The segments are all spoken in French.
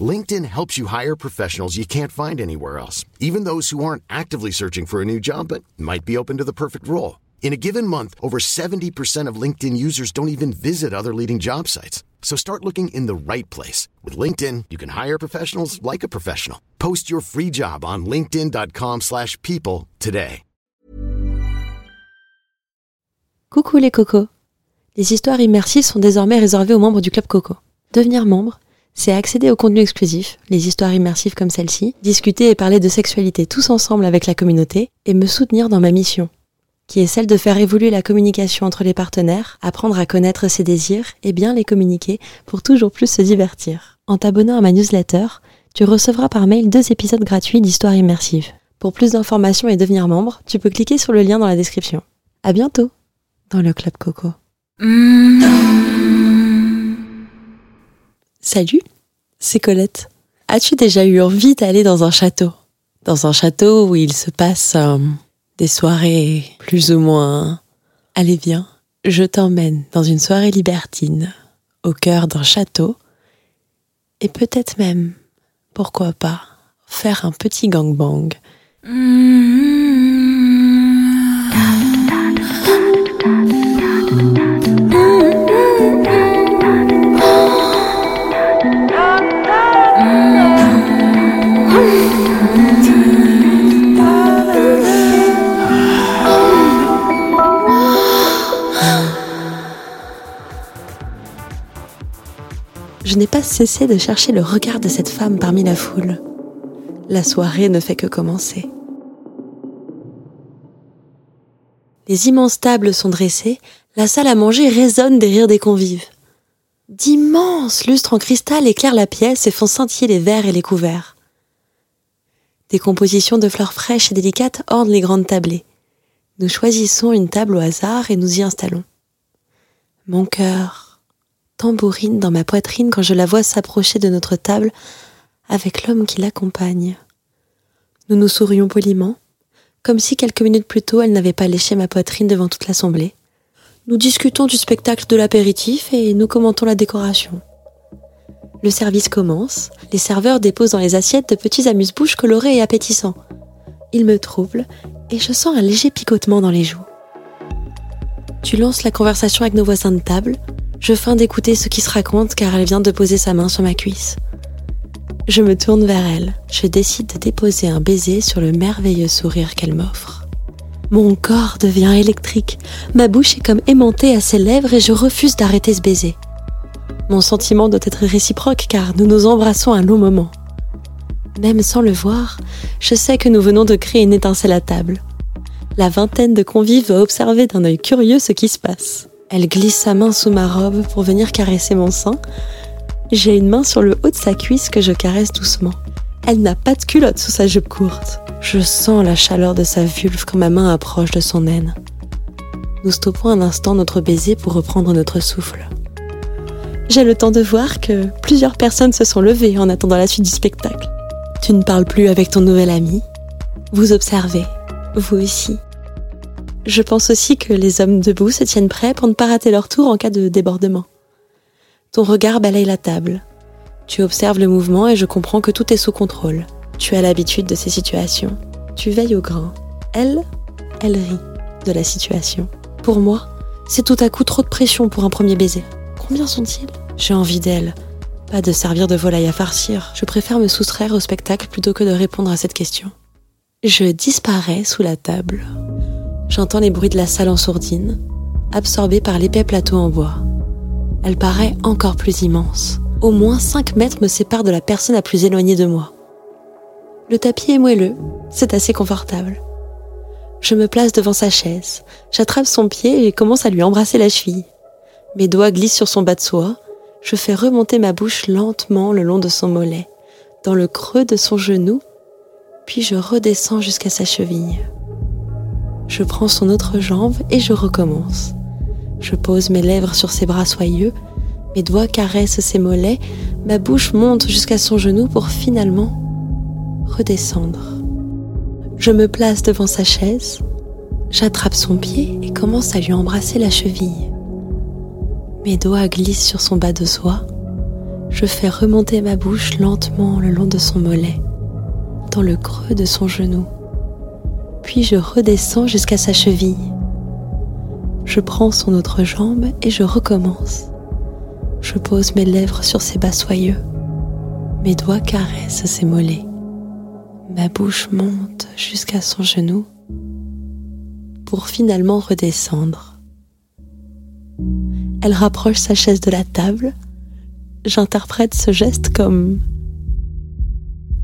LinkedIn helps you hire professionals you can't find anywhere else, even those who aren't actively searching for a new job but might be open to the perfect role. In a given month, over 70% of LinkedIn users don't even visit other leading job sites. So start looking in the right place. With LinkedIn, you can hire professionals like a professional. Post your free job on linkedin.com slash people today. Coucou les cocos. Les histoires immersives sont désormais réservées aux membres du Club Coco. Devenir membre c'est accéder au contenu exclusif, les histoires immersives comme celle-ci, discuter et parler de sexualité tous ensemble avec la communauté, et me soutenir dans ma mission, qui est celle de faire évoluer la communication entre les partenaires, apprendre à connaître ses désirs et bien les communiquer pour toujours plus se divertir. En t'abonnant à ma newsletter, tu recevras par mail deux épisodes gratuits d'histoires immersives. Pour plus d'informations et devenir membre, tu peux cliquer sur le lien dans la description. À bientôt dans le Club Coco. Salut, c'est Colette. As-tu déjà eu envie d'aller dans un château? Dans un château où il se passe euh, des soirées plus ou moins... Allez viens, je t'emmène dans une soirée libertine, au cœur d'un château, et peut-être même, pourquoi pas, faire un petit gangbang. Je n'ai pas cessé de chercher le regard de cette femme parmi la foule. La soirée ne fait que commencer. Les immenses tables sont dressées, la salle à manger résonne des rires des convives. D'immenses lustres en cristal éclairent la pièce et font scintiller les verres et les couverts. Des compositions de fleurs fraîches et délicates ornent les grandes tablées. Nous choisissons une table au hasard et nous y installons. Mon cœur tambourine dans ma poitrine quand je la vois s'approcher de notre table avec l'homme qui l'accompagne. Nous nous sourions poliment, comme si quelques minutes plus tôt elle n'avait pas léché ma poitrine devant toute l'assemblée. Nous discutons du spectacle de l'apéritif et nous commentons la décoration. Le service commence, les serveurs déposent dans les assiettes de petits amuse-bouches colorés et appétissants. Ils me troublent et je sens un léger picotement dans les joues. Tu lances la conversation avec nos voisins de table, je feins d'écouter ce qui se raconte car elle vient de poser sa main sur ma cuisse. Je me tourne vers elle. Je décide de déposer un baiser sur le merveilleux sourire qu'elle m'offre. Mon corps devient électrique. Ma bouche est comme aimantée à ses lèvres et je refuse d'arrêter ce baiser. Mon sentiment doit être réciproque car nous nous embrassons un long moment. Même sans le voir, je sais que nous venons de créer une étincelle à table. La vingtaine de convives va observer d'un œil curieux ce qui se passe. Elle glisse sa main sous ma robe pour venir caresser mon sein. J'ai une main sur le haut de sa cuisse que je caresse doucement. Elle n'a pas de culotte sous sa jupe courte. Je sens la chaleur de sa vulve quand ma main approche de son aine. Nous stoppons un instant notre baiser pour reprendre notre souffle. J'ai le temps de voir que plusieurs personnes se sont levées en attendant la suite du spectacle. Tu ne parles plus avec ton nouvel ami. Vous observez, vous aussi. Je pense aussi que les hommes debout se tiennent prêts pour ne pas rater leur tour en cas de débordement. Ton regard balaye la table. Tu observes le mouvement et je comprends que tout est sous contrôle. Tu as l'habitude de ces situations. Tu veilles au grain. Elle, elle rit. de la situation. Pour moi, c'est tout à coup trop de pression pour un premier baiser. Combien sont-ils? J'ai envie d'elle. Pas de servir de volaille à farcir. Je préfère me soustraire au spectacle plutôt que de répondre à cette question. Je disparais sous la table. J'entends les bruits de la salle en sourdine, absorbée par l'épais plateau en bois. Elle paraît encore plus immense. Au moins 5 mètres me séparent de la personne la plus éloignée de moi. Le tapis est moelleux, c'est assez confortable. Je me place devant sa chaise, j'attrape son pied et commence à lui embrasser la cheville. Mes doigts glissent sur son bas de soie, je fais remonter ma bouche lentement le long de son mollet, dans le creux de son genou, puis je redescends jusqu'à sa cheville. Je prends son autre jambe et je recommence. Je pose mes lèvres sur ses bras soyeux, mes doigts caressent ses mollets, ma bouche monte jusqu'à son genou pour finalement redescendre. Je me place devant sa chaise, j'attrape son pied et commence à lui embrasser la cheville. Mes doigts glissent sur son bas de soie. Je fais remonter ma bouche lentement le long de son mollet, dans le creux de son genou. Puis je redescends jusqu'à sa cheville. Je prends son autre jambe et je recommence. Je pose mes lèvres sur ses bas soyeux. Mes doigts caressent ses mollets. Ma bouche monte jusqu'à son genou pour finalement redescendre. Elle rapproche sa chaise de la table. J'interprète ce geste comme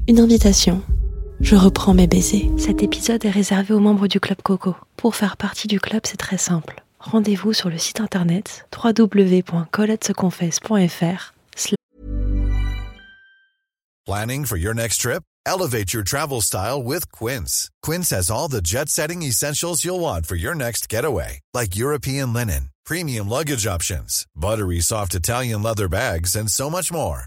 une invitation. Je reprends mes baisers. Cet épisode est réservé aux membres du Club Coco. Pour faire partie du club, c'est très simple. Rendez-vous sur le site internet www.coletteseconfesse.fr. Planning for your next trip? Elevate your travel style with Quince. Quince has all the jet setting essentials you'll want for your next getaway, like European linen, premium luggage options, buttery soft Italian leather bags, and so much more.